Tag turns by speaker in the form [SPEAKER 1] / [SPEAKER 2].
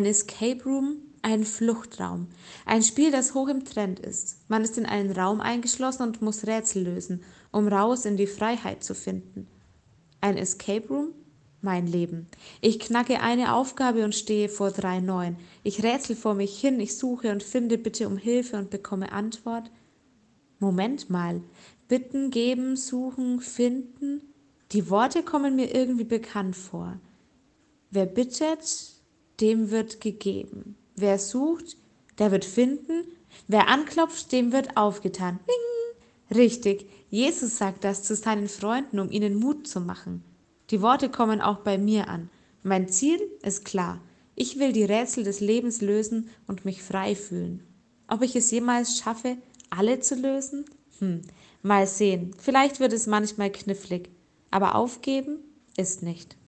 [SPEAKER 1] Ein Escape Room, ein Fluchtraum. Ein Spiel, das hoch im Trend ist. Man ist in einen Raum eingeschlossen und muss Rätsel lösen, um raus in die Freiheit zu finden. Ein Escape Room, mein Leben. Ich knacke eine Aufgabe und stehe vor drei neuen. Ich rätsel vor mich hin, ich suche und finde bitte um Hilfe und bekomme Antwort. Moment mal. Bitten, geben, suchen, finden. Die Worte kommen mir irgendwie bekannt vor. Wer bittet, dem wird gegeben. Wer sucht, der wird finden. Wer anklopft, dem wird aufgetan. Bing! Richtig, Jesus sagt das zu seinen Freunden, um ihnen Mut zu machen. Die Worte kommen auch bei mir an. Mein Ziel ist klar. Ich will die Rätsel des Lebens lösen und mich frei fühlen. Ob ich es jemals schaffe, alle zu lösen? Hm, mal sehen. Vielleicht wird es manchmal knifflig. Aber aufgeben ist nicht.